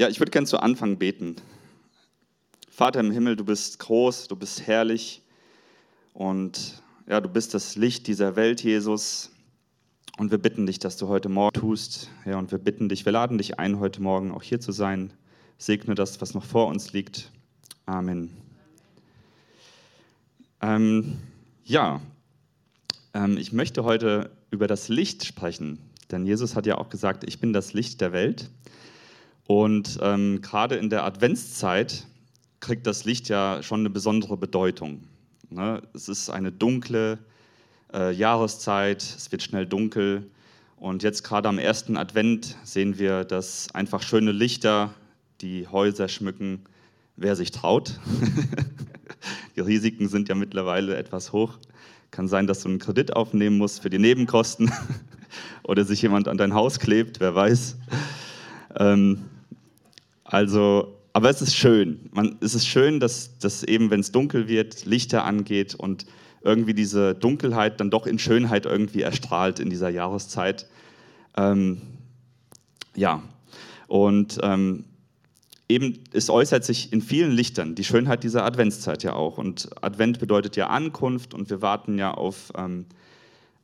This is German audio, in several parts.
Ja, ich würde gerne zu Anfang beten. Vater im Himmel, du bist groß, du bist herrlich und ja, du bist das Licht dieser Welt, Jesus. Und wir bitten dich, dass du heute Morgen tust. Ja, und wir bitten dich, wir laden dich ein, heute Morgen auch hier zu sein. Segne das, was noch vor uns liegt. Amen. Ähm, ja, ähm, ich möchte heute über das Licht sprechen, denn Jesus hat ja auch gesagt, ich bin das Licht der Welt. Und ähm, gerade in der Adventszeit kriegt das Licht ja schon eine besondere Bedeutung. Ne? Es ist eine dunkle äh, Jahreszeit, es wird schnell dunkel. Und jetzt gerade am ersten Advent sehen wir, dass einfach schöne Lichter die Häuser schmücken, wer sich traut. die Risiken sind ja mittlerweile etwas hoch. Kann sein, dass du einen Kredit aufnehmen musst für die Nebenkosten oder sich jemand an dein Haus klebt, wer weiß. Ähm, also, aber es ist schön. Man, es ist schön, dass, dass eben, wenn es dunkel wird, Lichter angeht und irgendwie diese Dunkelheit dann doch in Schönheit irgendwie erstrahlt in dieser Jahreszeit. Ähm, ja, und ähm, eben, es äußert sich in vielen Lichtern, die Schönheit dieser Adventszeit ja auch. Und Advent bedeutet ja Ankunft und wir warten ja auf, ähm,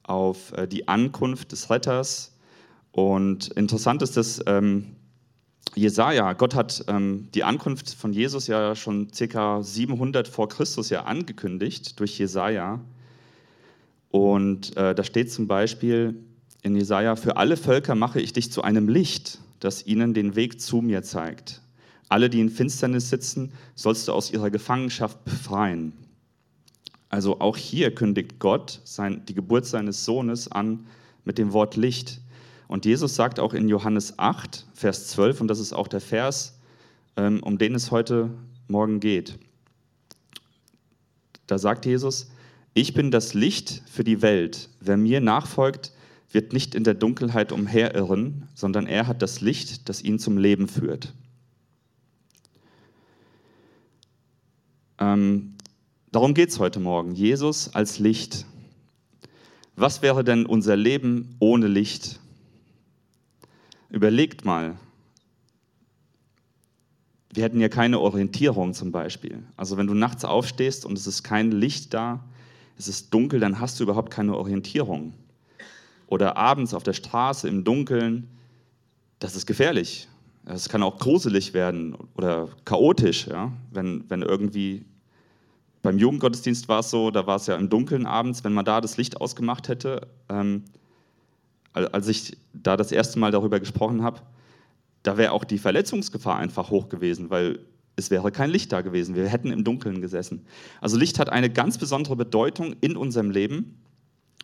auf äh, die Ankunft des Retters. Und interessant ist, dass ähm, Jesaja, Gott hat ähm, die Ankunft von Jesus ja schon circa 700 vor Christus ja angekündigt durch Jesaja. Und äh, da steht zum Beispiel in Jesaja: Für alle Völker mache ich dich zu einem Licht, das ihnen den Weg zu mir zeigt. Alle, die in Finsternis sitzen, sollst du aus ihrer Gefangenschaft befreien. Also auch hier kündigt Gott sein, die Geburt seines Sohnes an mit dem Wort Licht. Und Jesus sagt auch in Johannes 8, Vers 12, und das ist auch der Vers, ähm, um den es heute Morgen geht. Da sagt Jesus, ich bin das Licht für die Welt. Wer mir nachfolgt, wird nicht in der Dunkelheit umherirren, sondern er hat das Licht, das ihn zum Leben führt. Ähm, darum geht es heute Morgen. Jesus als Licht. Was wäre denn unser Leben ohne Licht? Überlegt mal. Wir hätten ja keine Orientierung zum Beispiel. Also wenn du nachts aufstehst und es ist kein Licht da, es ist dunkel, dann hast du überhaupt keine Orientierung. Oder abends auf der Straße im Dunkeln, das ist gefährlich. Es kann auch gruselig werden oder chaotisch, ja? wenn, wenn irgendwie beim Jugendgottesdienst war es so, da war es ja im Dunkeln abends, wenn man da das Licht ausgemacht hätte. Ähm, als ich da das erste Mal darüber gesprochen habe, da wäre auch die Verletzungsgefahr einfach hoch gewesen, weil es wäre kein Licht da gewesen. Wir hätten im Dunkeln gesessen. Also Licht hat eine ganz besondere Bedeutung in unserem Leben.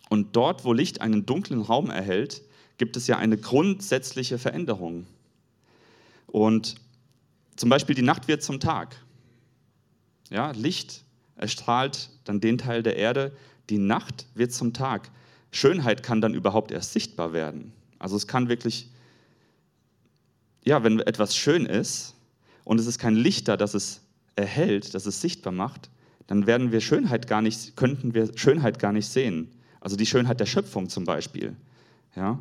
Und dort, wo Licht einen dunklen Raum erhält, gibt es ja eine grundsätzliche Veränderung. Und zum Beispiel die Nacht wird zum Tag. Ja, Licht erstrahlt dann den Teil der Erde. Die Nacht wird zum Tag. Schönheit kann dann überhaupt erst sichtbar werden. Also es kann wirklich, ja, wenn etwas schön ist und es ist kein Licht da, das es erhält, das es sichtbar macht, dann werden wir Schönheit gar nicht, könnten wir Schönheit gar nicht sehen. Also die Schönheit der Schöpfung zum Beispiel. Ja?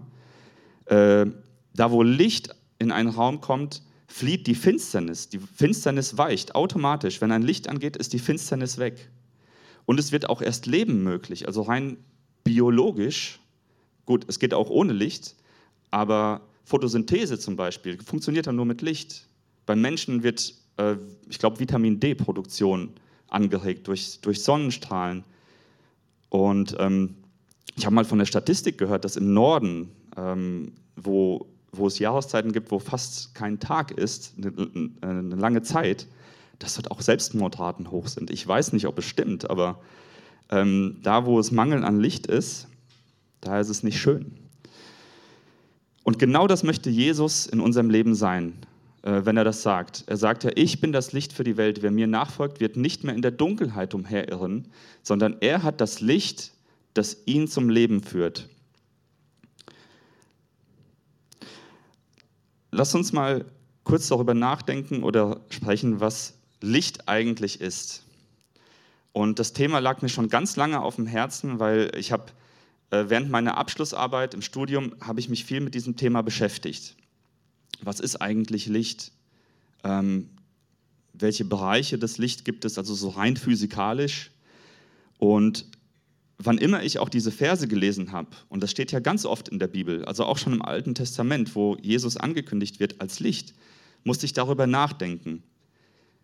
Äh, da, wo Licht in einen Raum kommt, flieht die Finsternis. Die Finsternis weicht automatisch. Wenn ein Licht angeht, ist die Finsternis weg. Und es wird auch erst Leben möglich, also rein biologisch. Gut, es geht auch ohne Licht, aber Photosynthese zum Beispiel funktioniert dann nur mit Licht. Beim Menschen wird, äh, ich glaube, Vitamin D-Produktion angeregt durch, durch Sonnenstrahlen. Und ähm, ich habe mal von der Statistik gehört, dass im Norden, ähm, wo wo es Jahreszeiten gibt, wo fast kein Tag ist, eine, eine lange Zeit, dass dort auch Selbstmordraten hoch sind. Ich weiß nicht, ob es stimmt, aber ähm, da, wo es Mangel an Licht ist, da ist es nicht schön. Und genau das möchte Jesus in unserem Leben sein, äh, wenn er das sagt. Er sagt ja, ich bin das Licht für die Welt. Wer mir nachfolgt, wird nicht mehr in der Dunkelheit umherirren, sondern er hat das Licht, das ihn zum Leben führt. Lass uns mal kurz darüber nachdenken oder sprechen, was Licht eigentlich ist. Und das Thema lag mir schon ganz lange auf dem Herzen, weil ich habe äh, während meiner Abschlussarbeit im Studium habe ich mich viel mit diesem Thema beschäftigt. Was ist eigentlich Licht? Ähm, welche Bereiche des Licht gibt es, also so rein physikalisch. Und wann immer ich auch diese Verse gelesen habe, und das steht ja ganz oft in der Bibel, also auch schon im Alten Testament, wo Jesus angekündigt wird als Licht, musste ich darüber nachdenken.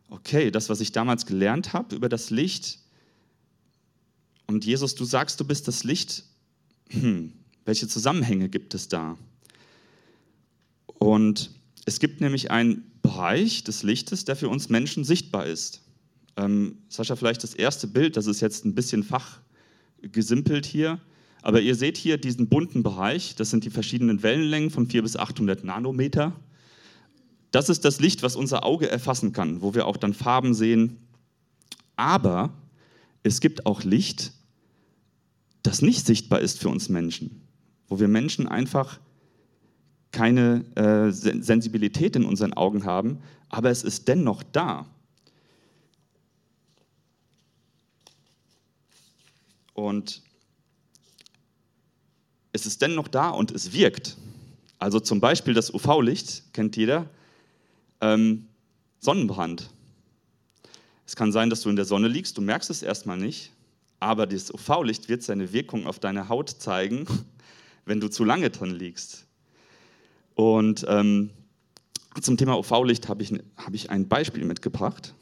Okay, das, was ich damals gelernt habe über das Licht, und Jesus, du sagst, du bist das Licht, hm, welche Zusammenhänge gibt es da? Und es gibt nämlich einen Bereich des Lichtes, der für uns Menschen sichtbar ist. Ähm, Sascha, vielleicht das erste Bild, das ist jetzt ein bisschen fachgesimpelt hier, aber ihr seht hier diesen bunten Bereich, das sind die verschiedenen Wellenlängen von 400 bis 800 Nanometer. Das ist das Licht, was unser Auge erfassen kann, wo wir auch dann Farben sehen. Aber es gibt auch Licht, das nicht sichtbar ist für uns Menschen, wo wir Menschen einfach keine äh, Sensibilität in unseren Augen haben, aber es ist dennoch da. Und es ist dennoch da und es wirkt. Also zum Beispiel das UV-Licht, kennt jeder, ähm, Sonnenbrand. Es kann sein, dass du in der Sonne liegst, du merkst es erstmal nicht, aber das UV-Licht wird seine Wirkung auf deine Haut zeigen, wenn du zu lange drin liegst. Und ähm, zum Thema UV-Licht habe ich, hab ich ein Beispiel mitgebracht.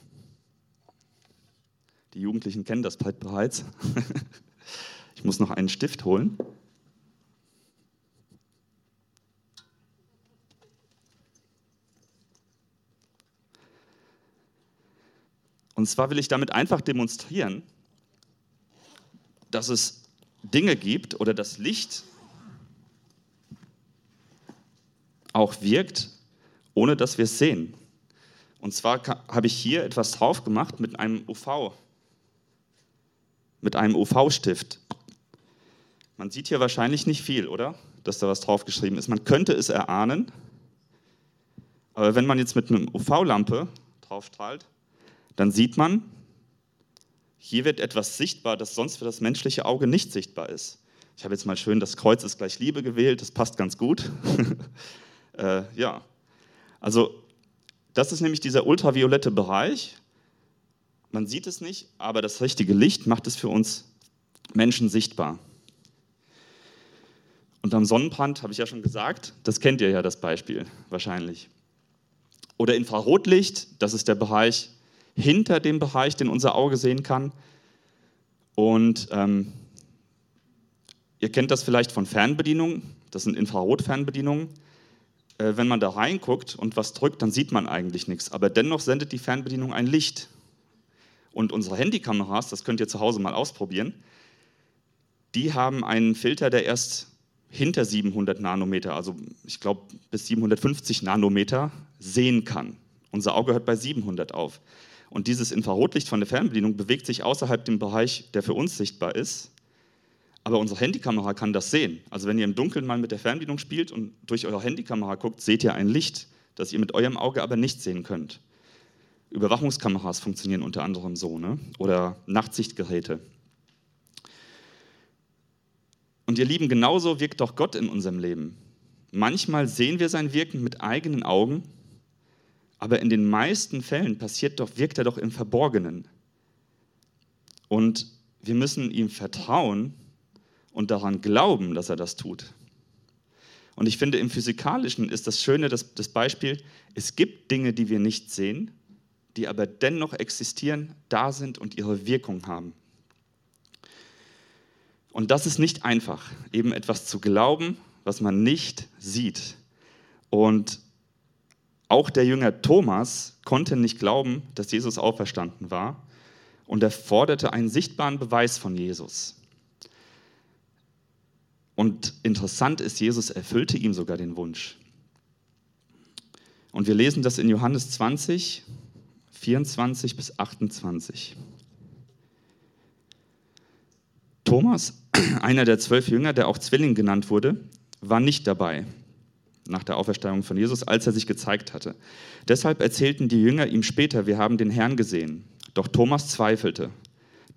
Die Jugendlichen kennen das bereits. ich muss noch einen Stift holen. Und zwar will ich damit einfach demonstrieren, dass es Dinge gibt oder das Licht auch wirkt, ohne dass wir es sehen. Und zwar habe ich hier etwas drauf gemacht mit einem UV, mit einem UV-Stift. Man sieht hier wahrscheinlich nicht viel, oder? Dass da was draufgeschrieben ist. Man könnte es erahnen, aber wenn man jetzt mit einer UV-Lampe drauf strahlt, dann sieht man, hier wird etwas sichtbar, das sonst für das menschliche Auge nicht sichtbar ist. Ich habe jetzt mal schön das Kreuz ist gleich Liebe gewählt, das passt ganz gut. äh, ja, also das ist nämlich dieser ultraviolette Bereich. Man sieht es nicht, aber das richtige Licht macht es für uns Menschen sichtbar. Und am Sonnenbrand habe ich ja schon gesagt, das kennt ihr ja das Beispiel wahrscheinlich. Oder Infrarotlicht, das ist der Bereich hinter dem Bereich, den unser Auge sehen kann. Und ähm, ihr kennt das vielleicht von Fernbedienungen, das sind Infrarotfernbedienungen. Äh, wenn man da reinguckt und was drückt, dann sieht man eigentlich nichts. Aber dennoch sendet die Fernbedienung ein Licht. Und unsere Handykameras, das könnt ihr zu Hause mal ausprobieren, die haben einen Filter, der erst hinter 700 Nanometer, also ich glaube bis 750 Nanometer, sehen kann. Unser Auge hört bei 700 auf. Und dieses Infrarotlicht von der Fernbedienung bewegt sich außerhalb dem Bereich, der für uns sichtbar ist. Aber unsere Handykamera kann das sehen. Also wenn ihr im Dunkeln mal mit der Fernbedienung spielt und durch eure Handykamera guckt, seht ihr ein Licht, das ihr mit eurem Auge aber nicht sehen könnt. Überwachungskameras funktionieren unter anderem so, ne? oder Nachtsichtgeräte. Und ihr Lieben, genauso wirkt doch Gott in unserem Leben. Manchmal sehen wir sein Wirken mit eigenen Augen aber in den meisten Fällen passiert doch, wirkt er doch im Verborgenen. Und wir müssen ihm vertrauen und daran glauben, dass er das tut. Und ich finde, im Physikalischen ist das Schöne, das, das Beispiel, es gibt Dinge, die wir nicht sehen, die aber dennoch existieren, da sind und ihre Wirkung haben. Und das ist nicht einfach, eben etwas zu glauben, was man nicht sieht. Und auch der Jünger Thomas konnte nicht glauben, dass Jesus auferstanden war und er forderte einen sichtbaren Beweis von Jesus. Und interessant ist, Jesus erfüllte ihm sogar den Wunsch. Und wir lesen das in Johannes 20, 24 bis 28. Thomas, einer der zwölf Jünger, der auch Zwilling genannt wurde, war nicht dabei nach der Auferstehung von Jesus, als er sich gezeigt hatte. Deshalb erzählten die Jünger ihm später, wir haben den Herrn gesehen. Doch Thomas zweifelte.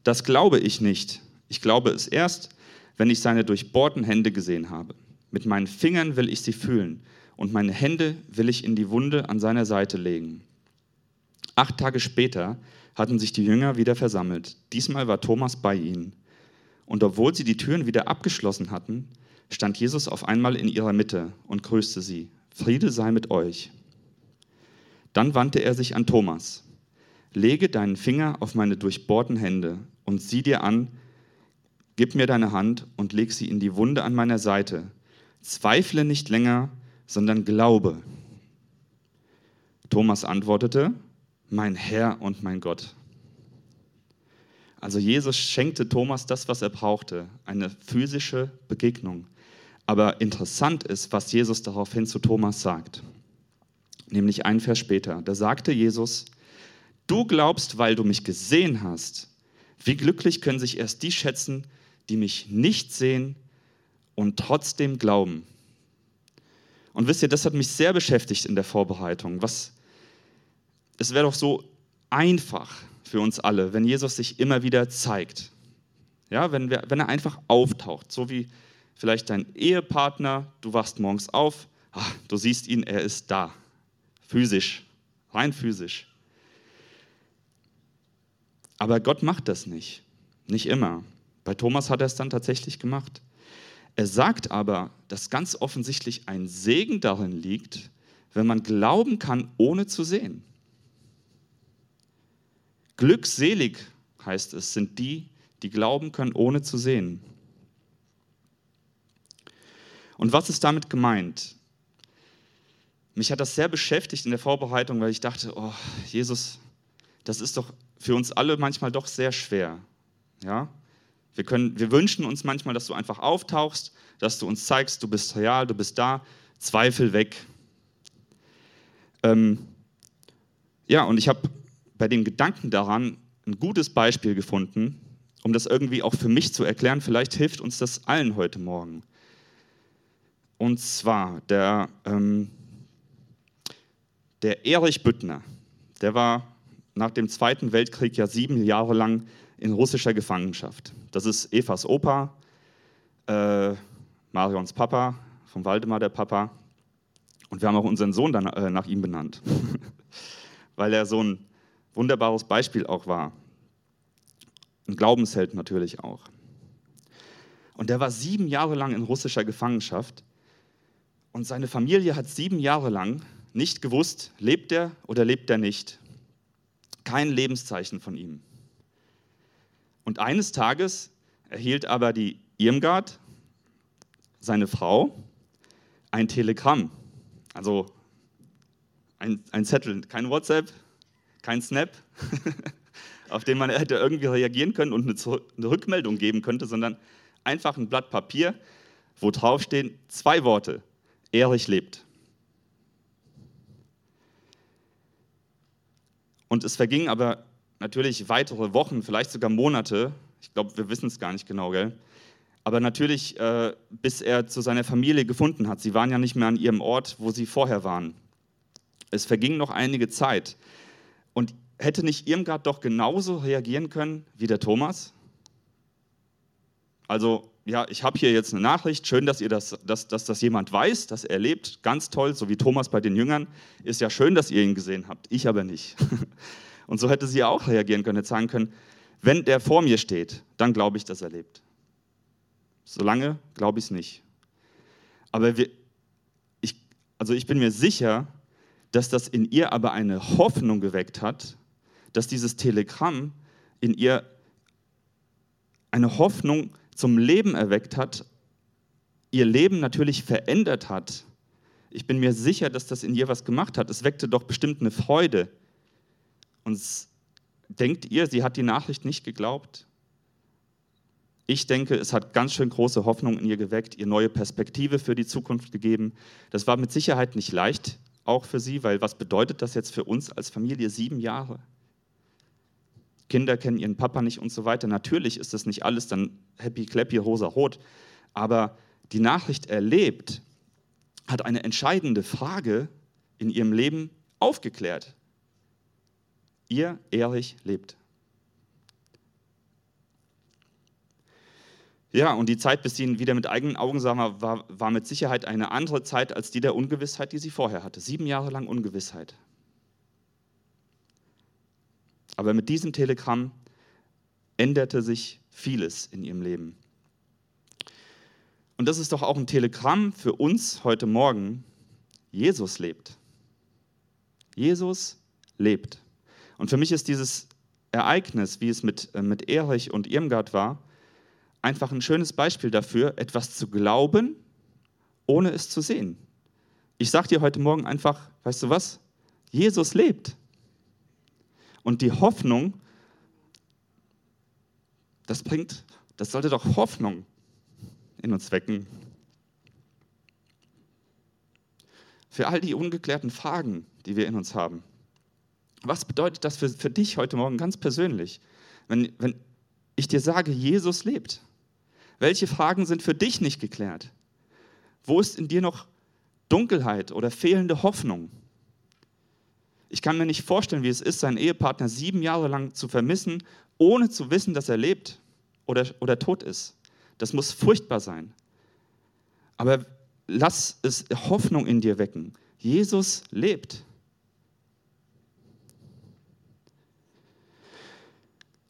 Das glaube ich nicht. Ich glaube es erst, wenn ich seine durchbohrten Hände gesehen habe. Mit meinen Fingern will ich sie fühlen und meine Hände will ich in die Wunde an seiner Seite legen. Acht Tage später hatten sich die Jünger wieder versammelt. Diesmal war Thomas bei ihnen. Und obwohl sie die Türen wieder abgeschlossen hatten, stand Jesus auf einmal in ihrer Mitte und grüßte sie. Friede sei mit euch. Dann wandte er sich an Thomas. Lege deinen Finger auf meine durchbohrten Hände und sieh dir an, gib mir deine Hand und leg sie in die Wunde an meiner Seite. Zweifle nicht länger, sondern glaube. Thomas antwortete, mein Herr und mein Gott. Also Jesus schenkte Thomas das, was er brauchte, eine physische Begegnung. Aber interessant ist, was Jesus daraufhin zu Thomas sagt. Nämlich ein Vers später. Da sagte Jesus, du glaubst, weil du mich gesehen hast. Wie glücklich können sich erst die schätzen, die mich nicht sehen und trotzdem glauben. Und wisst ihr, das hat mich sehr beschäftigt in der Vorbereitung. Was, es wäre doch so einfach für uns alle, wenn Jesus sich immer wieder zeigt. Ja, wenn, wir, wenn er einfach auftaucht, so wie vielleicht dein Ehepartner, du wachst morgens auf, ach, du siehst ihn, er ist da, physisch, rein physisch. Aber Gott macht das nicht, nicht immer. Bei Thomas hat er es dann tatsächlich gemacht. Er sagt aber, dass ganz offensichtlich ein Segen darin liegt, wenn man glauben kann, ohne zu sehen. Glückselig heißt es, sind die, die glauben können, ohne zu sehen. Und was ist damit gemeint? Mich hat das sehr beschäftigt in der Vorbereitung, weil ich dachte, oh, Jesus, das ist doch für uns alle manchmal doch sehr schwer. Ja? Wir, können, wir wünschen uns manchmal, dass du einfach auftauchst, dass du uns zeigst, du bist real, du bist da, Zweifel weg. Ähm, ja, und ich habe bei dem Gedanken daran ein gutes Beispiel gefunden, um das irgendwie auch für mich zu erklären. Vielleicht hilft uns das allen heute Morgen. Und zwar der, ähm, der Erich Büttner, der war nach dem Zweiten Weltkrieg ja sieben Jahre lang in russischer Gefangenschaft. Das ist Evas Opa, äh, Marions Papa, von Waldemar der Papa. Und wir haben auch unseren Sohn dann, äh, nach ihm benannt, weil er so ein wunderbares Beispiel auch war. Ein Glaubensheld natürlich auch. Und der war sieben Jahre lang in russischer Gefangenschaft und seine Familie hat sieben Jahre lang nicht gewusst, lebt er oder lebt er nicht. Kein Lebenszeichen von ihm. Und eines Tages erhielt aber die Irmgard, seine Frau, ein Telegramm, also ein, ein Zettel, kein WhatsApp, kein Snap, auf den man hätte irgendwie reagieren können und eine, Rückmeldung geben könnte, sondern einfach ein Blatt Papier, wo draufstehen zwei Worte: Erich lebt. Und es vergingen aber natürlich weitere Wochen, vielleicht sogar Monate. Ich glaube, wir wissen es gar nicht genau, gell? Aber natürlich, äh, bis er zu seiner Familie gefunden hat. Sie waren ja nicht mehr an ihrem Ort, wo sie vorher waren. Es verging noch einige Zeit. Und hätte nicht Irmgard doch genauso reagieren können wie der Thomas? Also, ja, ich habe hier jetzt eine Nachricht, schön, dass, ihr das, dass, dass das jemand weiß, dass er lebt, ganz toll, so wie Thomas bei den Jüngern. Ist ja schön, dass ihr ihn gesehen habt, ich aber nicht. Und so hätte sie auch reagieren können, hätte sagen können, wenn der vor mir steht, dann glaube ich, dass er lebt. Solange glaube ich es nicht. Aber wir, ich, also ich bin mir sicher, dass das in ihr aber eine Hoffnung geweckt hat, dass dieses Telegramm in ihr eine Hoffnung zum Leben erweckt hat, ihr Leben natürlich verändert hat. Ich bin mir sicher, dass das in ihr was gemacht hat. Es weckte doch bestimmt eine Freude. Und denkt ihr, sie hat die Nachricht nicht geglaubt? Ich denke, es hat ganz schön große Hoffnung in ihr geweckt, ihr neue Perspektive für die Zukunft gegeben. Das war mit Sicherheit nicht leicht, auch für sie, weil was bedeutet das jetzt für uns als Familie? Sieben Jahre. Kinder kennen ihren Papa nicht und so weiter. Natürlich ist das nicht alles dann happy, clappy, rosa, rot. Aber die Nachricht erlebt hat eine entscheidende Frage in ihrem Leben aufgeklärt. Ihr Erich lebt. Ja, und die Zeit, bis sie ihn wieder mit eigenen Augen sah, war, war mit Sicherheit eine andere Zeit als die der Ungewissheit, die sie vorher hatte. Sieben Jahre lang Ungewissheit. Aber mit diesem Telegramm änderte sich vieles in ihrem Leben. Und das ist doch auch ein Telegramm für uns heute Morgen. Jesus lebt. Jesus lebt. Und für mich ist dieses Ereignis, wie es mit, äh, mit Erich und Irmgard war, einfach ein schönes Beispiel dafür, etwas zu glauben, ohne es zu sehen. Ich sage dir heute Morgen einfach, weißt du was? Jesus lebt. Und die Hoffnung, das bringt, das sollte doch Hoffnung in uns wecken. Für all die ungeklärten Fragen, die wir in uns haben. Was bedeutet das für, für dich heute Morgen ganz persönlich, wenn, wenn ich dir sage, Jesus lebt? Welche Fragen sind für dich nicht geklärt? Wo ist in dir noch Dunkelheit oder fehlende Hoffnung? Ich kann mir nicht vorstellen, wie es ist, seinen Ehepartner sieben Jahre lang zu vermissen, ohne zu wissen, dass er lebt oder, oder tot ist. Das muss furchtbar sein. Aber lass es Hoffnung in dir wecken. Jesus lebt.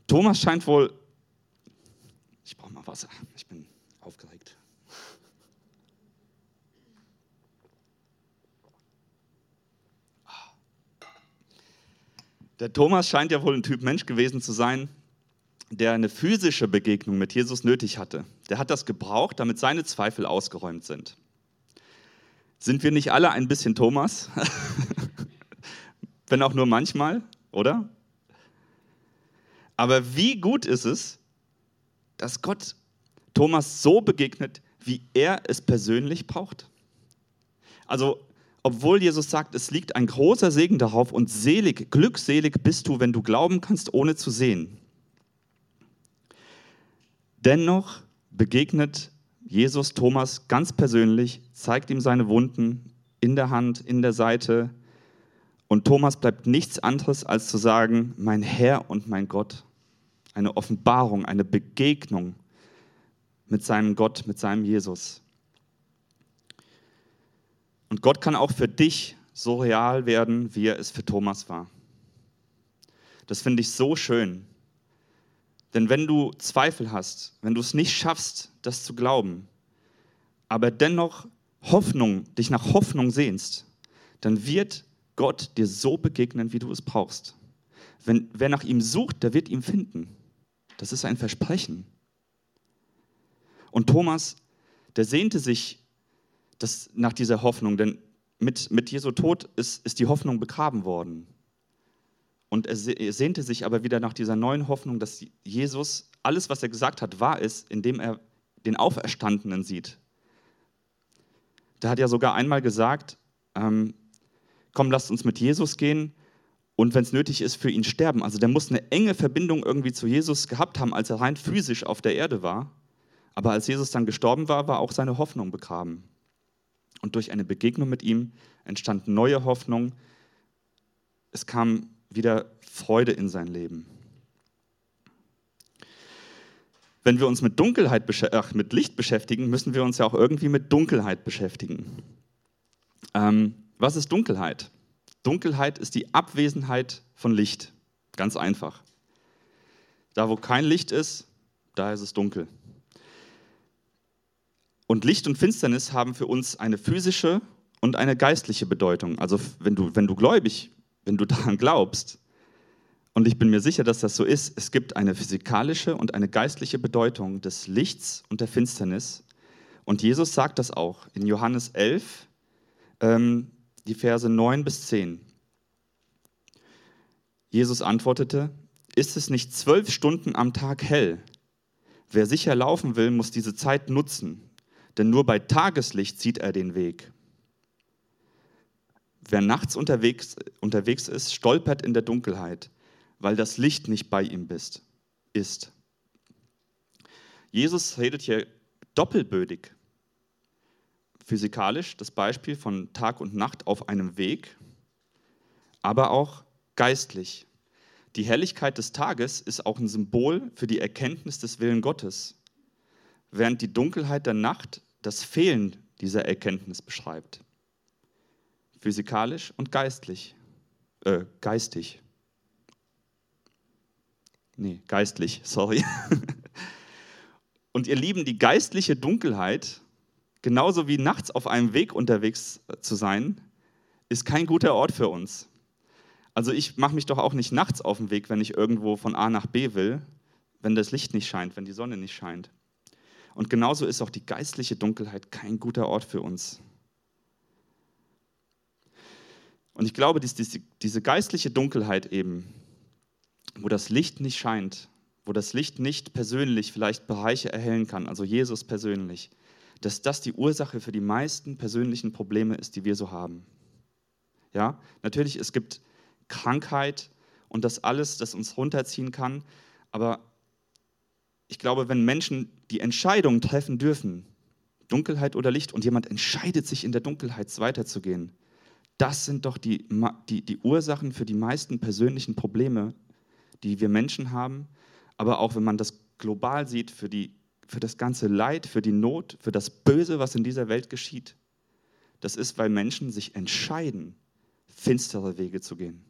Thomas scheint wohl. Ich brauche mal Wasser. Ich bin aufgeregt. Der Thomas scheint ja wohl ein Typ Mensch gewesen zu sein, der eine physische Begegnung mit Jesus nötig hatte. Der hat das gebraucht, damit seine Zweifel ausgeräumt sind. Sind wir nicht alle ein bisschen Thomas? Wenn auch nur manchmal, oder? Aber wie gut ist es, dass Gott Thomas so begegnet, wie er es persönlich braucht? Also obwohl Jesus sagt, es liegt ein großer Segen darauf und selig, glückselig bist du, wenn du glauben kannst, ohne zu sehen. Dennoch begegnet Jesus Thomas ganz persönlich, zeigt ihm seine Wunden in der Hand, in der Seite. Und Thomas bleibt nichts anderes, als zu sagen, mein Herr und mein Gott. Eine Offenbarung, eine Begegnung mit seinem Gott, mit seinem Jesus. Und Gott kann auch für dich so real werden, wie er es für Thomas war. Das finde ich so schön. Denn wenn du Zweifel hast, wenn du es nicht schaffst, das zu glauben, aber dennoch Hoffnung, dich nach Hoffnung sehnst, dann wird Gott dir so begegnen, wie du es brauchst. Wenn, wer nach ihm sucht, der wird ihn finden. Das ist ein Versprechen. Und Thomas, der sehnte sich das, nach dieser Hoffnung, denn mit, mit Jesu Tod ist, ist die Hoffnung begraben worden. Und er sehnte sich aber wieder nach dieser neuen Hoffnung, dass Jesus alles, was er gesagt hat, wahr ist, indem er den Auferstandenen sieht. Der hat ja sogar einmal gesagt, ähm, komm, lasst uns mit Jesus gehen und wenn es nötig ist, für ihn sterben. Also der muss eine enge Verbindung irgendwie zu Jesus gehabt haben, als er rein physisch auf der Erde war. Aber als Jesus dann gestorben war, war auch seine Hoffnung begraben. Und durch eine Begegnung mit ihm entstand neue Hoffnung. Es kam wieder Freude in sein Leben. Wenn wir uns mit Dunkelheit, ach, mit Licht beschäftigen, müssen wir uns ja auch irgendwie mit Dunkelheit beschäftigen. Ähm, was ist Dunkelheit? Dunkelheit ist die Abwesenheit von Licht. Ganz einfach. Da, wo kein Licht ist, da ist es dunkel. Und Licht und Finsternis haben für uns eine physische und eine geistliche Bedeutung. Also wenn du, wenn du gläubig, wenn du daran glaubst, und ich bin mir sicher, dass das so ist, es gibt eine physikalische und eine geistliche Bedeutung des Lichts und der Finsternis. Und Jesus sagt das auch in Johannes 11, ähm, die Verse 9 bis 10. Jesus antwortete, ist es nicht zwölf Stunden am Tag hell? Wer sicher laufen will, muss diese Zeit nutzen denn nur bei Tageslicht sieht er den Weg. Wer nachts unterwegs, unterwegs ist, stolpert in der Dunkelheit, weil das Licht nicht bei ihm bist, ist. Jesus redet hier doppelbödig. Physikalisch das Beispiel von Tag und Nacht auf einem Weg, aber auch geistlich. Die Helligkeit des Tages ist auch ein Symbol für die Erkenntnis des Willen Gottes, während die Dunkelheit der Nacht das Fehlen dieser Erkenntnis beschreibt. Physikalisch und geistlich, äh, geistig. Nee, geistlich, sorry. Und ihr Lieben, die geistliche Dunkelheit, genauso wie nachts auf einem Weg unterwegs zu sein, ist kein guter Ort für uns. Also ich mache mich doch auch nicht nachts auf den Weg, wenn ich irgendwo von A nach B will, wenn das Licht nicht scheint, wenn die Sonne nicht scheint. Und genauso ist auch die geistliche Dunkelheit kein guter Ort für uns. Und ich glaube, dass diese geistliche Dunkelheit eben, wo das Licht nicht scheint, wo das Licht nicht persönlich vielleicht Bereiche erhellen kann, also Jesus persönlich, dass das die Ursache für die meisten persönlichen Probleme ist, die wir so haben. Ja, natürlich, es gibt Krankheit und das alles, das uns runterziehen kann, aber ich glaube, wenn Menschen die Entscheidung treffen dürfen, Dunkelheit oder Licht, und jemand entscheidet sich in der Dunkelheit weiterzugehen, das sind doch die, die, die Ursachen für die meisten persönlichen Probleme, die wir Menschen haben, aber auch wenn man das global sieht, für, die, für das ganze Leid, für die Not, für das Böse, was in dieser Welt geschieht. Das ist, weil Menschen sich entscheiden, finstere Wege zu gehen.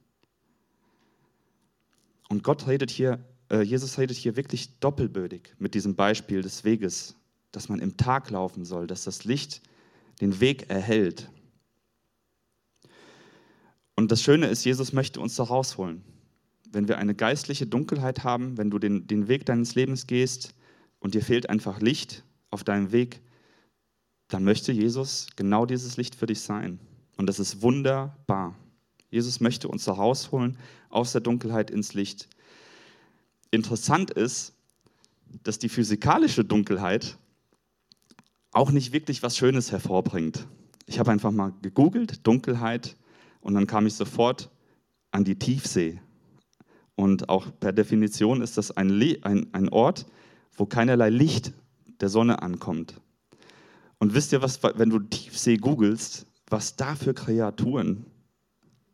Und Gott redet hier, Jesus redet hier wirklich doppelbödig mit diesem Beispiel des Weges, dass man im Tag laufen soll, dass das Licht den Weg erhält. Und das Schöne ist, Jesus möchte uns da rausholen. Wenn wir eine geistliche Dunkelheit haben, wenn du den, den Weg deines Lebens gehst und dir fehlt einfach Licht auf deinem Weg, dann möchte Jesus genau dieses Licht für dich sein. Und das ist wunderbar. Jesus möchte uns da rausholen aus der Dunkelheit ins Licht. Interessant ist, dass die physikalische Dunkelheit auch nicht wirklich was Schönes hervorbringt. Ich habe einfach mal gegoogelt, Dunkelheit, und dann kam ich sofort an die Tiefsee. Und auch per Definition ist das ein, ein, ein Ort, wo keinerlei Licht der Sonne ankommt. Und wisst ihr, was, wenn du Tiefsee googelst, was da für Kreaturen,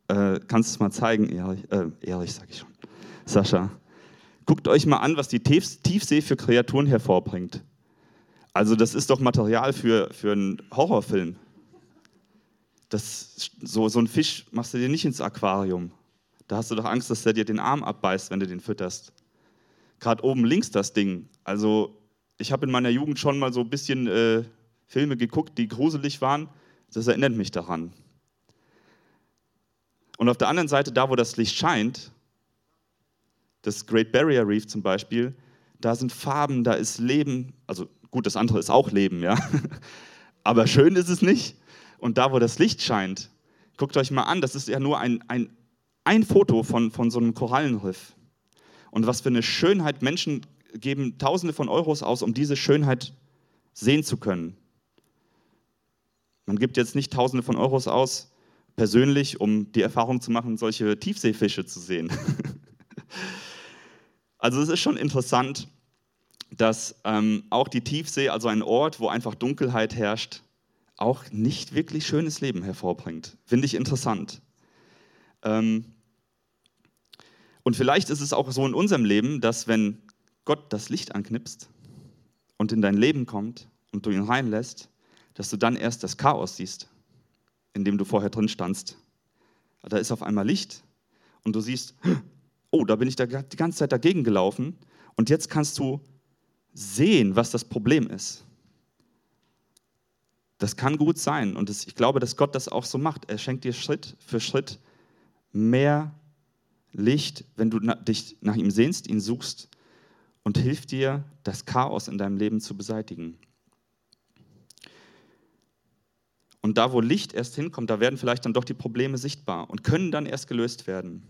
äh, kannst du es mal zeigen, Erich, äh, Erich sag ich schon, Sascha. Guckt euch mal an, was die Tiefsee für Kreaturen hervorbringt. Also das ist doch Material für, für einen Horrorfilm. Das, so, so ein Fisch machst du dir nicht ins Aquarium. Da hast du doch Angst, dass der dir den Arm abbeißt, wenn du den fütterst. Gerade oben links das Ding. Also ich habe in meiner Jugend schon mal so ein bisschen äh, Filme geguckt, die gruselig waren. Das erinnert mich daran. Und auf der anderen Seite, da wo das Licht scheint, das Great Barrier Reef zum Beispiel, da sind Farben, da ist Leben. Also gut, das andere ist auch Leben, ja. Aber schön ist es nicht. Und da, wo das Licht scheint, guckt euch mal an, das ist ja nur ein, ein, ein Foto von, von so einem Korallenriff. Und was für eine Schönheit Menschen geben Tausende von Euros aus, um diese Schönheit sehen zu können. Man gibt jetzt nicht Tausende von Euros aus, persönlich, um die Erfahrung zu machen, solche Tiefseefische zu sehen. also es ist schon interessant, dass ähm, auch die Tiefsee, also ein Ort, wo einfach Dunkelheit herrscht, auch nicht wirklich schönes Leben hervorbringt. Finde ich interessant. Ähm, und vielleicht ist es auch so in unserem Leben, dass wenn Gott das Licht anknipst und in dein Leben kommt und du ihn reinlässt, dass du dann erst das Chaos siehst, in dem du vorher drin standst. Da ist auf einmal Licht und du siehst, oh, da bin ich da die ganze Zeit dagegen gelaufen und jetzt kannst du sehen, was das Problem ist. Das kann gut sein und das, ich glaube, dass Gott das auch so macht. Er schenkt dir Schritt für Schritt mehr Licht, wenn du dich nach ihm sehnst, ihn suchst und hilft dir, das Chaos in deinem Leben zu beseitigen. Und da, wo Licht erst hinkommt, da werden vielleicht dann doch die Probleme sichtbar und können dann erst gelöst werden.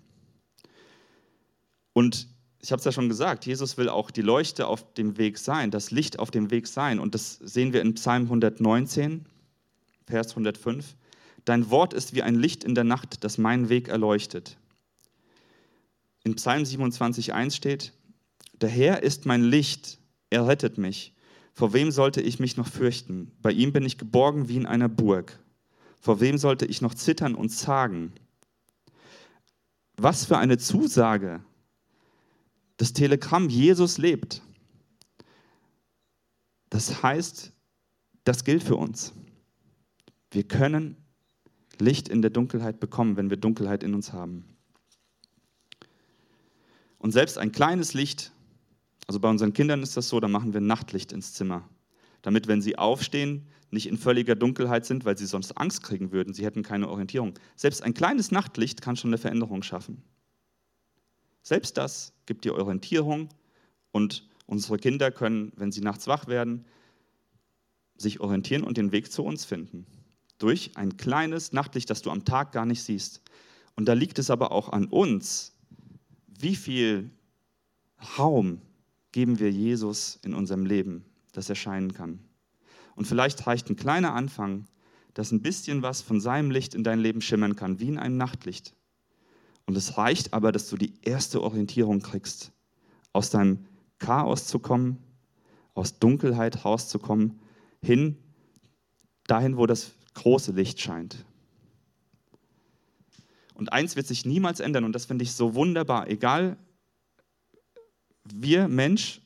Und ich habe es ja schon gesagt, Jesus will auch die Leuchte auf dem Weg sein, das Licht auf dem Weg sein. Und das sehen wir in Psalm 119, Vers 105. Dein Wort ist wie ein Licht in der Nacht, das meinen Weg erleuchtet. In Psalm 27,1 steht, der Herr ist mein Licht, er rettet mich. Vor wem sollte ich mich noch fürchten? Bei ihm bin ich geborgen wie in einer Burg. Vor wem sollte ich noch zittern und zagen? Was für eine Zusage das Telegramm Jesus lebt. Das heißt, das gilt für uns. Wir können Licht in der Dunkelheit bekommen, wenn wir Dunkelheit in uns haben. Und selbst ein kleines Licht, also bei unseren Kindern ist das so, da machen wir Nachtlicht ins Zimmer, damit, wenn sie aufstehen, nicht in völliger Dunkelheit sind, weil sie sonst Angst kriegen würden, sie hätten keine Orientierung. Selbst ein kleines Nachtlicht kann schon eine Veränderung schaffen. Selbst das gibt die Orientierung und unsere Kinder können, wenn sie nachts wach werden, sich orientieren und den Weg zu uns finden. Durch ein kleines Nachtlicht, das du am Tag gar nicht siehst. Und da liegt es aber auch an uns, wie viel Raum geben wir Jesus in unserem Leben, das erscheinen kann. Und vielleicht reicht ein kleiner Anfang, dass ein bisschen was von seinem Licht in dein Leben schimmern kann, wie in einem Nachtlicht. Und es reicht aber, dass du die erste Orientierung kriegst, aus deinem Chaos zu kommen, aus Dunkelheit rauszukommen, hin dahin, wo das große Licht scheint. Und eins wird sich niemals ändern, und das finde ich so wunderbar, egal, wir Mensch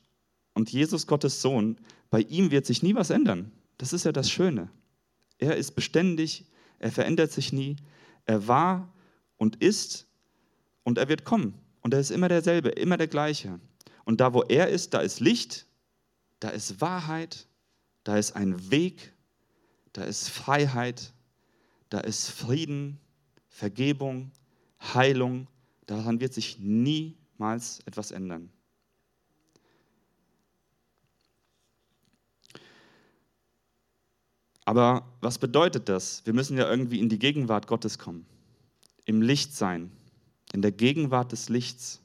und Jesus Gottes Sohn, bei ihm wird sich nie was ändern. Das ist ja das Schöne. Er ist beständig, er verändert sich nie, er war und ist und er wird kommen. Und er ist immer derselbe, immer der gleiche. Und da, wo er ist, da ist Licht, da ist Wahrheit, da ist ein Weg, da ist Freiheit, da ist Frieden, Vergebung, Heilung. Daran wird sich niemals etwas ändern. Aber was bedeutet das? Wir müssen ja irgendwie in die Gegenwart Gottes kommen, im Licht sein, in der Gegenwart des Lichts.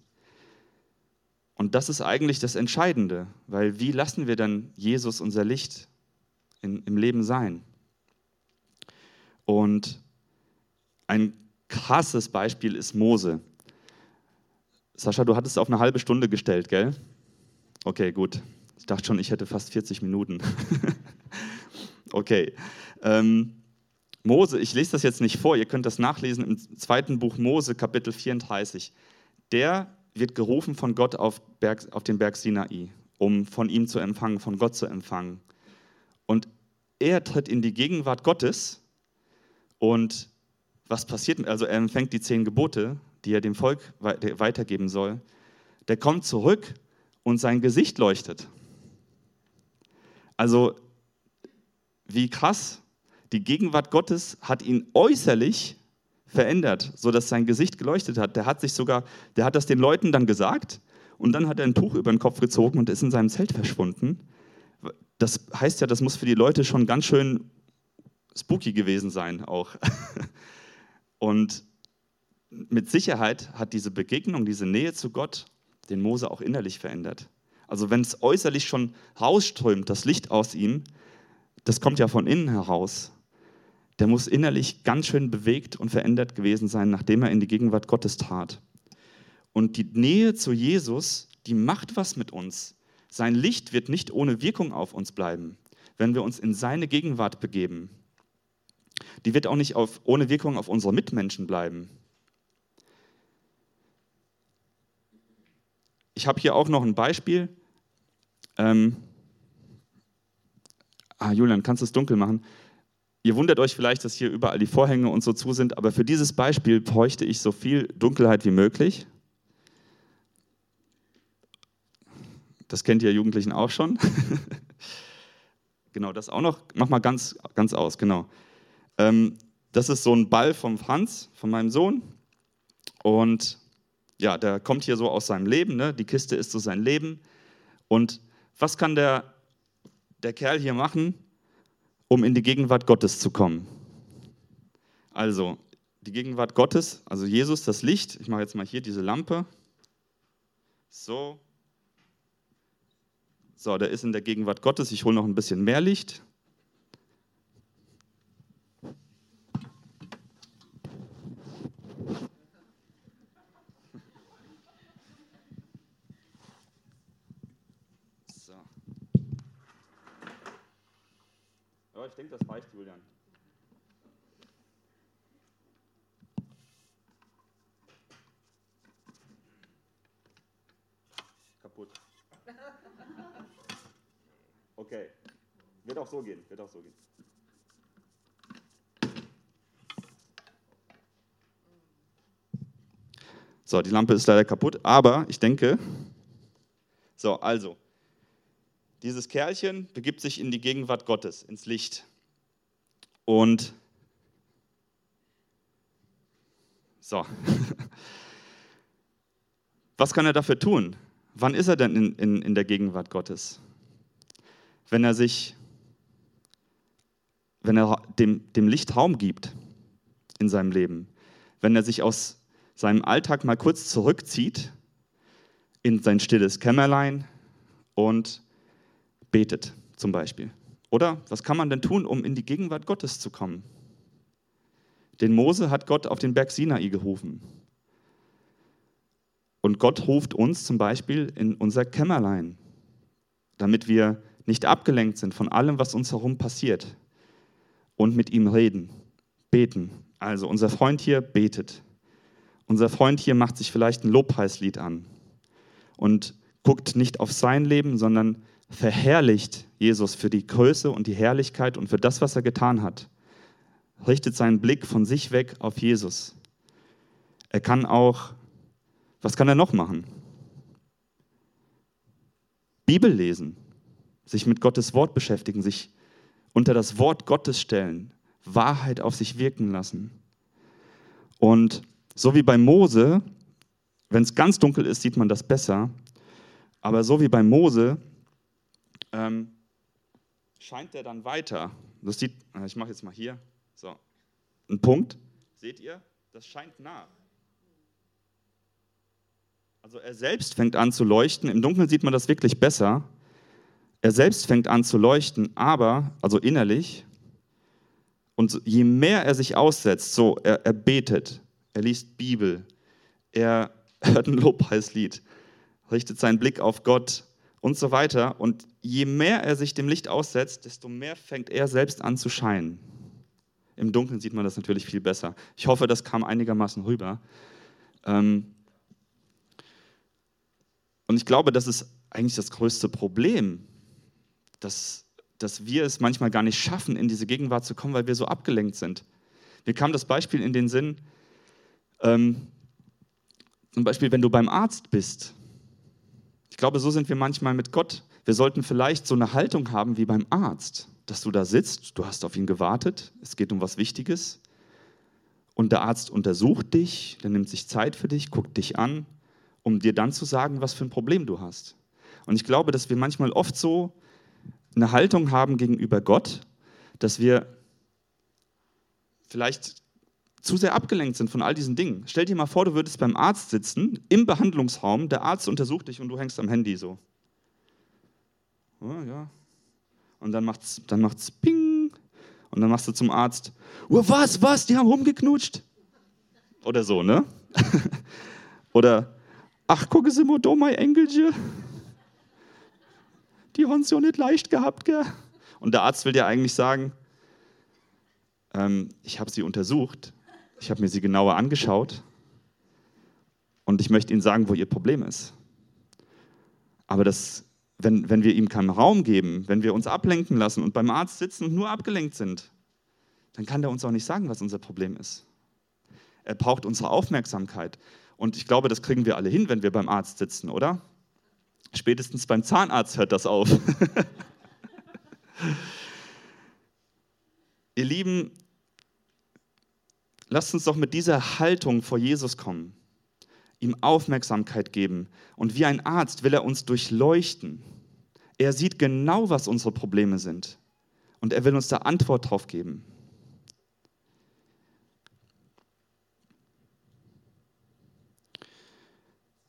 Und das ist eigentlich das Entscheidende, weil wie lassen wir dann Jesus unser Licht in, im Leben sein? Und ein krasses Beispiel ist Mose. Sascha, du hattest auf eine halbe Stunde gestellt, gell? Okay, gut. Ich dachte schon, ich hätte fast 40 Minuten. okay. Ähm, Mose, ich lese das jetzt nicht vor, ihr könnt das nachlesen im zweiten Buch Mose, Kapitel 34. Der wird gerufen von Gott auf, Berg, auf den Berg Sinai, um von ihm zu empfangen, von Gott zu empfangen. Und er tritt in die Gegenwart Gottes und was passiert? Also er empfängt die zehn Gebote, die er dem Volk weitergeben soll. Der kommt zurück und sein Gesicht leuchtet. Also wie krass. Die Gegenwart Gottes hat ihn äußerlich verändert, sodass sein Gesicht geleuchtet hat. Der hat sich sogar, der hat das den Leuten dann gesagt und dann hat er ein Tuch über den Kopf gezogen und ist in seinem Zelt verschwunden. Das heißt ja, das muss für die Leute schon ganz schön spooky gewesen sein auch. Und mit Sicherheit hat diese Begegnung, diese Nähe zu Gott den Mose auch innerlich verändert. Also wenn es äußerlich schon rausströmt, das Licht aus ihm, das kommt ja von innen heraus. Der muss innerlich ganz schön bewegt und verändert gewesen sein, nachdem er in die Gegenwart Gottes trat. Und die Nähe zu Jesus, die macht was mit uns. Sein Licht wird nicht ohne Wirkung auf uns bleiben, wenn wir uns in seine Gegenwart begeben die wird auch nicht auf, ohne Wirkung auf unsere Mitmenschen bleiben. Ich habe hier auch noch ein Beispiel. Ähm, ah, Julian, kannst du es dunkel machen? Ihr wundert euch vielleicht, dass hier überall die Vorhänge und so zu sind, aber für dieses Beispiel bräuchte ich so viel Dunkelheit wie möglich. Das kennt ihr Jugendlichen auch schon. genau, das auch noch. Mach mal ganz, ganz aus, genau. Ähm, das ist so ein Ball vom Franz, von meinem Sohn. Und ja, der kommt hier so aus seinem Leben. Ne? Die Kiste ist so sein Leben. Und was kann der, der Kerl hier machen, um in die Gegenwart Gottes zu kommen? Also, die Gegenwart Gottes, also Jesus, das Licht. Ich mache jetzt mal hier diese Lampe. So. So, der ist in der Gegenwart Gottes. Ich hole noch ein bisschen mehr Licht. Ich denke, das reicht, Julian. Kaputt. Okay. Wird auch so gehen, wird auch so gehen. So, die Lampe ist leider kaputt, aber ich denke, so, also, dieses Kerlchen begibt sich in die Gegenwart Gottes, ins Licht. Und so, was kann er dafür tun? Wann ist er denn in, in, in der Gegenwart Gottes? Wenn er sich, wenn er dem, dem Licht Raum gibt in seinem Leben, wenn er sich aus seinem Alltag mal kurz zurückzieht in sein stilles Kämmerlein und betet zum Beispiel. Oder was kann man denn tun, um in die Gegenwart Gottes zu kommen? Den Mose hat Gott auf den Berg Sinai gerufen. Und Gott ruft uns zum Beispiel in unser Kämmerlein, damit wir nicht abgelenkt sind von allem, was uns herum passiert und mit ihm reden, beten. Also unser Freund hier betet. Unser Freund hier macht sich vielleicht ein Lobpreislied an und guckt nicht auf sein Leben, sondern verherrlicht Jesus für die Größe und die Herrlichkeit und für das, was er getan hat. Richtet seinen Blick von sich weg auf Jesus. Er kann auch, was kann er noch machen? Bibel lesen, sich mit Gottes Wort beschäftigen, sich unter das Wort Gottes stellen, Wahrheit auf sich wirken lassen. Und so wie bei Mose, wenn es ganz dunkel ist, sieht man das besser. Aber so wie bei Mose ähm, scheint er dann weiter. Das sieht, äh, ich mache jetzt mal hier so ein Punkt. Seht ihr? Das scheint nach. Also er selbst fängt an zu leuchten. Im Dunkeln sieht man das wirklich besser. Er selbst fängt an zu leuchten, aber, also innerlich, und je mehr er sich aussetzt, so, er, er betet, er liest Bibel, er hört ein Lobpreislied, richtet seinen Blick auf Gott und so weiter. Und je mehr er sich dem Licht aussetzt, desto mehr fängt er selbst an zu scheinen. Im Dunkeln sieht man das natürlich viel besser. Ich hoffe, das kam einigermaßen rüber. Ähm, und ich glaube, das ist eigentlich das größte Problem, dass, dass wir es manchmal gar nicht schaffen, in diese Gegenwart zu kommen, weil wir so abgelenkt sind. Mir kam das Beispiel in den Sinn, ähm, zum Beispiel, wenn du beim Arzt bist. Ich glaube, so sind wir manchmal mit Gott. Wir sollten vielleicht so eine Haltung haben wie beim Arzt, dass du da sitzt, du hast auf ihn gewartet, es geht um was Wichtiges und der Arzt untersucht dich, der nimmt sich Zeit für dich, guckt dich an, um dir dann zu sagen, was für ein Problem du hast. Und ich glaube, dass wir manchmal oft so eine Haltung haben gegenüber Gott, dass wir vielleicht zu sehr abgelenkt sind von all diesen Dingen. Stell dir mal vor, du würdest beim Arzt sitzen, im Behandlungsraum, der Arzt untersucht dich und du hängst am Handy so. Oh, ja. Und dann macht's, dann macht's Ping. Und dann machst du zum Arzt, oh, was, was, die haben rumgeknutscht. Oder so, ne? Oder, ach, gucke Sie mal da, mein Engelchen. Die haben es ja nicht leicht gehabt, gell? Und der Arzt will dir eigentlich sagen, ähm, ich habe sie untersucht, ich habe mir sie genauer angeschaut und ich möchte Ihnen sagen, wo Ihr Problem ist. Aber das, wenn, wenn wir ihm keinen Raum geben, wenn wir uns ablenken lassen und beim Arzt sitzen und nur abgelenkt sind, dann kann der uns auch nicht sagen, was unser Problem ist. Er braucht unsere Aufmerksamkeit. Und ich glaube, das kriegen wir alle hin, wenn wir beim Arzt sitzen, oder? Spätestens beim Zahnarzt hört das auf. Ihr Lieben, Lasst uns doch mit dieser Haltung vor Jesus kommen, ihm Aufmerksamkeit geben. Und wie ein Arzt will er uns durchleuchten. Er sieht genau, was unsere Probleme sind. Und er will uns da Antwort drauf geben.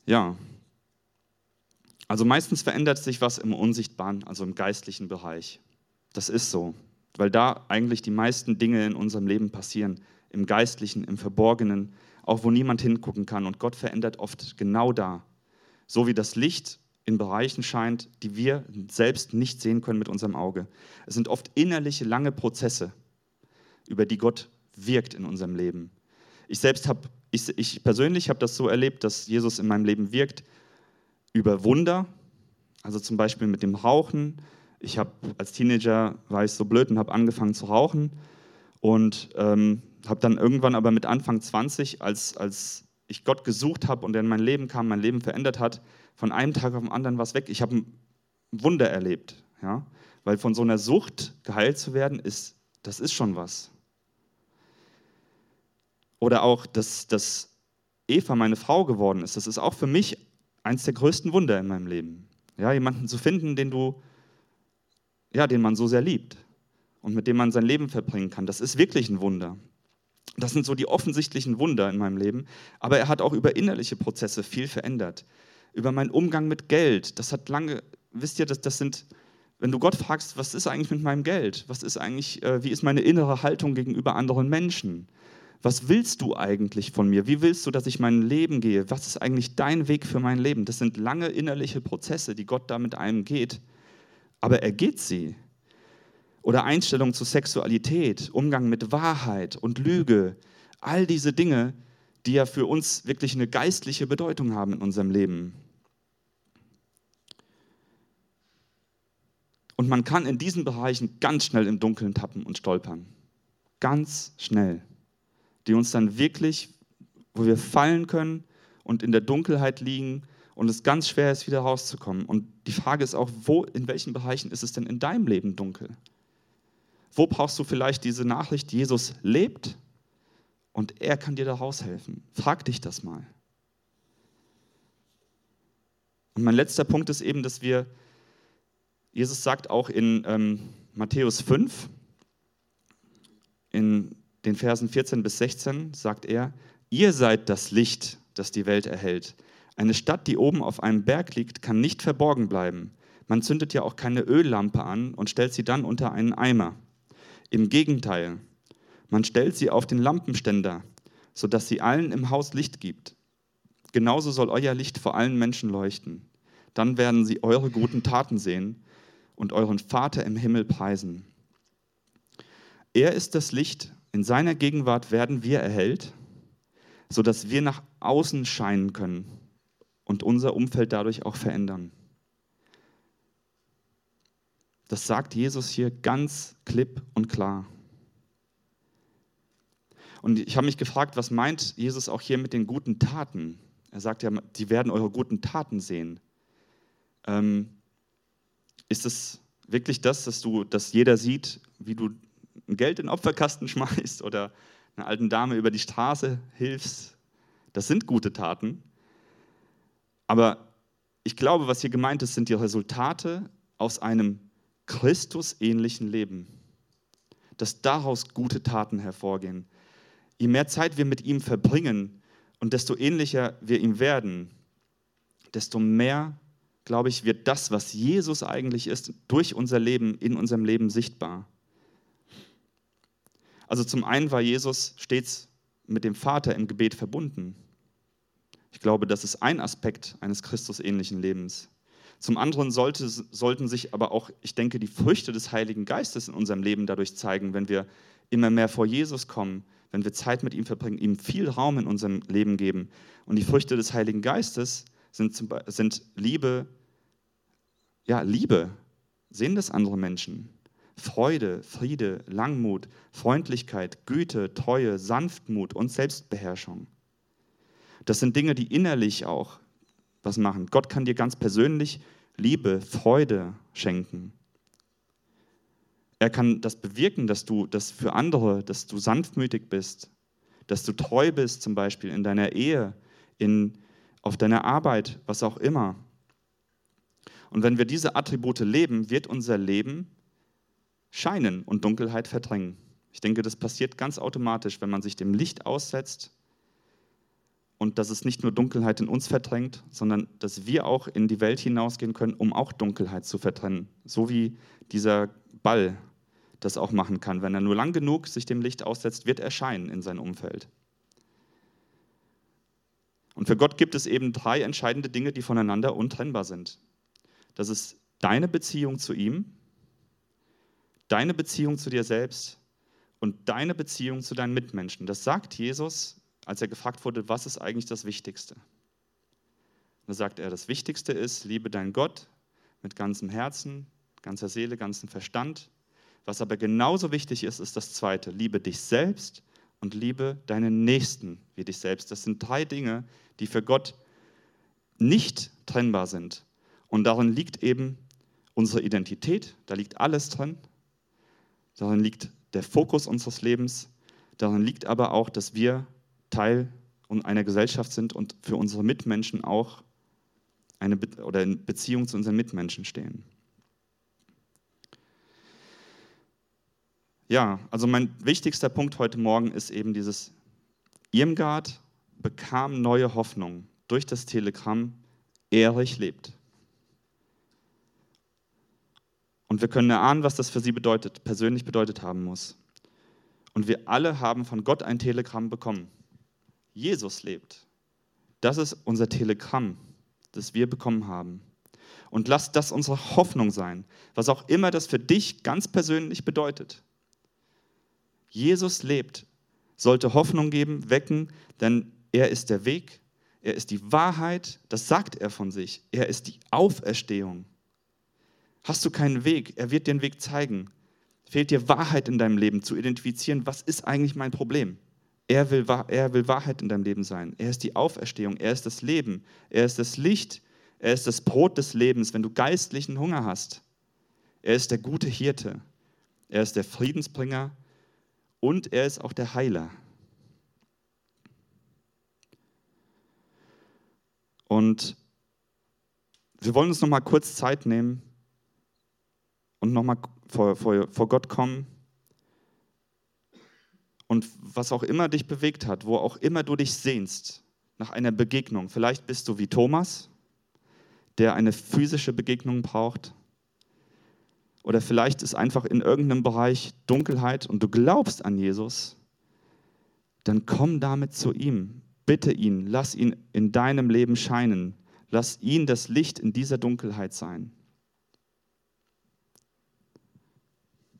Ja, also meistens verändert sich was im unsichtbaren, also im geistlichen Bereich. Das ist so, weil da eigentlich die meisten Dinge in unserem Leben passieren im Geistlichen, im Verborgenen, auch wo niemand hingucken kann. Und Gott verändert oft genau da. So wie das Licht in Bereichen scheint, die wir selbst nicht sehen können mit unserem Auge. Es sind oft innerliche, lange Prozesse, über die Gott wirkt in unserem Leben. Ich selbst habe, ich, ich persönlich habe das so erlebt, dass Jesus in meinem Leben wirkt über Wunder, also zum Beispiel mit dem Rauchen. Ich habe als Teenager war ich so blöd und habe angefangen zu rauchen und ähm, habe dann irgendwann aber mit Anfang 20, als, als ich Gott gesucht habe und er in mein Leben kam, mein Leben verändert hat, von einem Tag auf den anderen war es weg. Ich habe ein Wunder erlebt. Ja? Weil von so einer Sucht geheilt zu werden, ist, das ist schon was. Oder auch, dass, dass Eva meine Frau geworden ist, das ist auch für mich eins der größten Wunder in meinem Leben. Ja, jemanden zu finden, den du, ja, den man so sehr liebt und mit dem man sein Leben verbringen kann, das ist wirklich ein Wunder. Das sind so die offensichtlichen Wunder in meinem Leben. Aber er hat auch über innerliche Prozesse viel verändert. Über meinen Umgang mit Geld. Das hat lange, wisst ihr, das, das sind, wenn du Gott fragst, was ist eigentlich mit meinem Geld? Was ist eigentlich, äh, wie ist meine innere Haltung gegenüber anderen Menschen? Was willst du eigentlich von mir? Wie willst du, dass ich mein Leben gehe? Was ist eigentlich dein Weg für mein Leben? Das sind lange innerliche Prozesse, die Gott da mit einem geht. Aber er geht sie. Oder Einstellung zu Sexualität, Umgang mit Wahrheit und Lüge. All diese Dinge, die ja für uns wirklich eine geistliche Bedeutung haben in unserem Leben. Und man kann in diesen Bereichen ganz schnell im Dunkeln tappen und stolpern. Ganz schnell. Die uns dann wirklich, wo wir fallen können und in der Dunkelheit liegen und es ganz schwer ist, wieder rauszukommen. Und die Frage ist auch, wo, in welchen Bereichen ist es denn in deinem Leben dunkel? Wo brauchst du vielleicht diese Nachricht, Jesus lebt und er kann dir da raushelfen? Frag dich das mal. Und mein letzter Punkt ist eben, dass wir Jesus sagt auch in ähm, Matthäus 5, in den Versen 14 bis 16, sagt er, ihr seid das Licht, das die Welt erhält. Eine Stadt, die oben auf einem Berg liegt, kann nicht verborgen bleiben. Man zündet ja auch keine Öllampe an und stellt sie dann unter einen Eimer. Im Gegenteil, man stellt sie auf den Lampenständer, sodass sie allen im Haus Licht gibt. Genauso soll euer Licht vor allen Menschen leuchten. Dann werden sie eure guten Taten sehen und euren Vater im Himmel preisen. Er ist das Licht, in seiner Gegenwart werden wir erhellt, sodass wir nach außen scheinen können und unser Umfeld dadurch auch verändern. Das sagt Jesus hier ganz klipp und klar. Und ich habe mich gefragt, was meint Jesus auch hier mit den guten Taten? Er sagt ja, die werden eure guten Taten sehen. Ähm, ist es wirklich das, dass, du, dass jeder sieht, wie du Geld in den Opferkasten schmeißt oder einer alten Dame über die Straße hilfst? Das sind gute Taten. Aber ich glaube, was hier gemeint ist, sind die Resultate aus einem Christusähnlichen Leben. Dass daraus gute Taten hervorgehen. Je mehr Zeit wir mit ihm verbringen und desto ähnlicher wir ihm werden, desto mehr glaube ich, wird das, was Jesus eigentlich ist, durch unser Leben, in unserem Leben sichtbar. Also zum einen war Jesus stets mit dem Vater im Gebet verbunden. Ich glaube, das ist ein Aspekt eines Christusähnlichen Lebens. Zum anderen sollte, sollten sich aber auch, ich denke, die Früchte des Heiligen Geistes in unserem Leben dadurch zeigen, wenn wir immer mehr vor Jesus kommen, wenn wir Zeit mit ihm verbringen, ihm viel Raum in unserem Leben geben. Und die Früchte des Heiligen Geistes sind, sind Liebe, ja, Liebe, sehen das andere Menschen. Freude, Friede, Langmut, Freundlichkeit, Güte, Treue, Sanftmut und Selbstbeherrschung. Das sind Dinge, die innerlich auch was machen. Gott kann dir ganz persönlich Liebe, Freude schenken. Er kann das bewirken, dass du das für andere, dass du sanftmütig bist, dass du treu bist, zum Beispiel in deiner Ehe, in, auf deiner Arbeit, was auch immer. Und wenn wir diese Attribute leben, wird unser Leben scheinen und Dunkelheit verdrängen. Ich denke, das passiert ganz automatisch, wenn man sich dem Licht aussetzt und dass es nicht nur Dunkelheit in uns verdrängt, sondern dass wir auch in die Welt hinausgehen können, um auch Dunkelheit zu verdrängen. So wie dieser Ball das auch machen kann. Wenn er nur lang genug sich dem Licht aussetzt, wird er scheinen in sein Umfeld. Und für Gott gibt es eben drei entscheidende Dinge, die voneinander untrennbar sind. Das ist deine Beziehung zu ihm, deine Beziehung zu dir selbst und deine Beziehung zu deinen Mitmenschen. Das sagt Jesus als er gefragt wurde, was ist eigentlich das Wichtigste? Da sagt er, das Wichtigste ist, liebe deinen Gott mit ganzem Herzen, ganzer Seele, ganzem Verstand. Was aber genauso wichtig ist, ist das Zweite, liebe dich selbst und liebe deinen Nächsten wie dich selbst. Das sind drei Dinge, die für Gott nicht trennbar sind. Und darin liegt eben unsere Identität, da liegt alles drin. Darin liegt der Fokus unseres Lebens. Darin liegt aber auch, dass wir Teil einer Gesellschaft sind und für unsere Mitmenschen auch eine Be oder in Beziehung zu unseren Mitmenschen stehen. Ja, also mein wichtigster Punkt heute Morgen ist eben dieses, Irmgard bekam neue Hoffnung durch das Telegramm, Erich lebt. Und wir können erahnen, was das für sie bedeutet, persönlich bedeutet haben muss. Und wir alle haben von Gott ein Telegramm bekommen. Jesus lebt. Das ist unser Telegramm, das wir bekommen haben. Und lass das unsere Hoffnung sein, was auch immer das für dich ganz persönlich bedeutet. Jesus lebt, sollte Hoffnung geben, wecken, denn er ist der Weg, er ist die Wahrheit, das sagt er von sich, er ist die Auferstehung. Hast du keinen Weg, er wird dir den Weg zeigen. Fehlt dir Wahrheit in deinem Leben zu identifizieren, was ist eigentlich mein Problem? Er will, er will Wahrheit in deinem Leben sein. Er ist die Auferstehung, er ist das Leben, er ist das Licht, er ist das Brot des Lebens, wenn du geistlichen Hunger hast. Er ist der gute Hirte, er ist der Friedensbringer, und er ist auch der Heiler. Und wir wollen uns noch mal kurz Zeit nehmen und noch mal vor, vor, vor Gott kommen. Und was auch immer dich bewegt hat, wo auch immer du dich sehnst nach einer Begegnung, vielleicht bist du wie Thomas, der eine physische Begegnung braucht. Oder vielleicht ist einfach in irgendeinem Bereich Dunkelheit und du glaubst an Jesus, dann komm damit zu ihm. Bitte ihn, lass ihn in deinem Leben scheinen. Lass ihn das Licht in dieser Dunkelheit sein.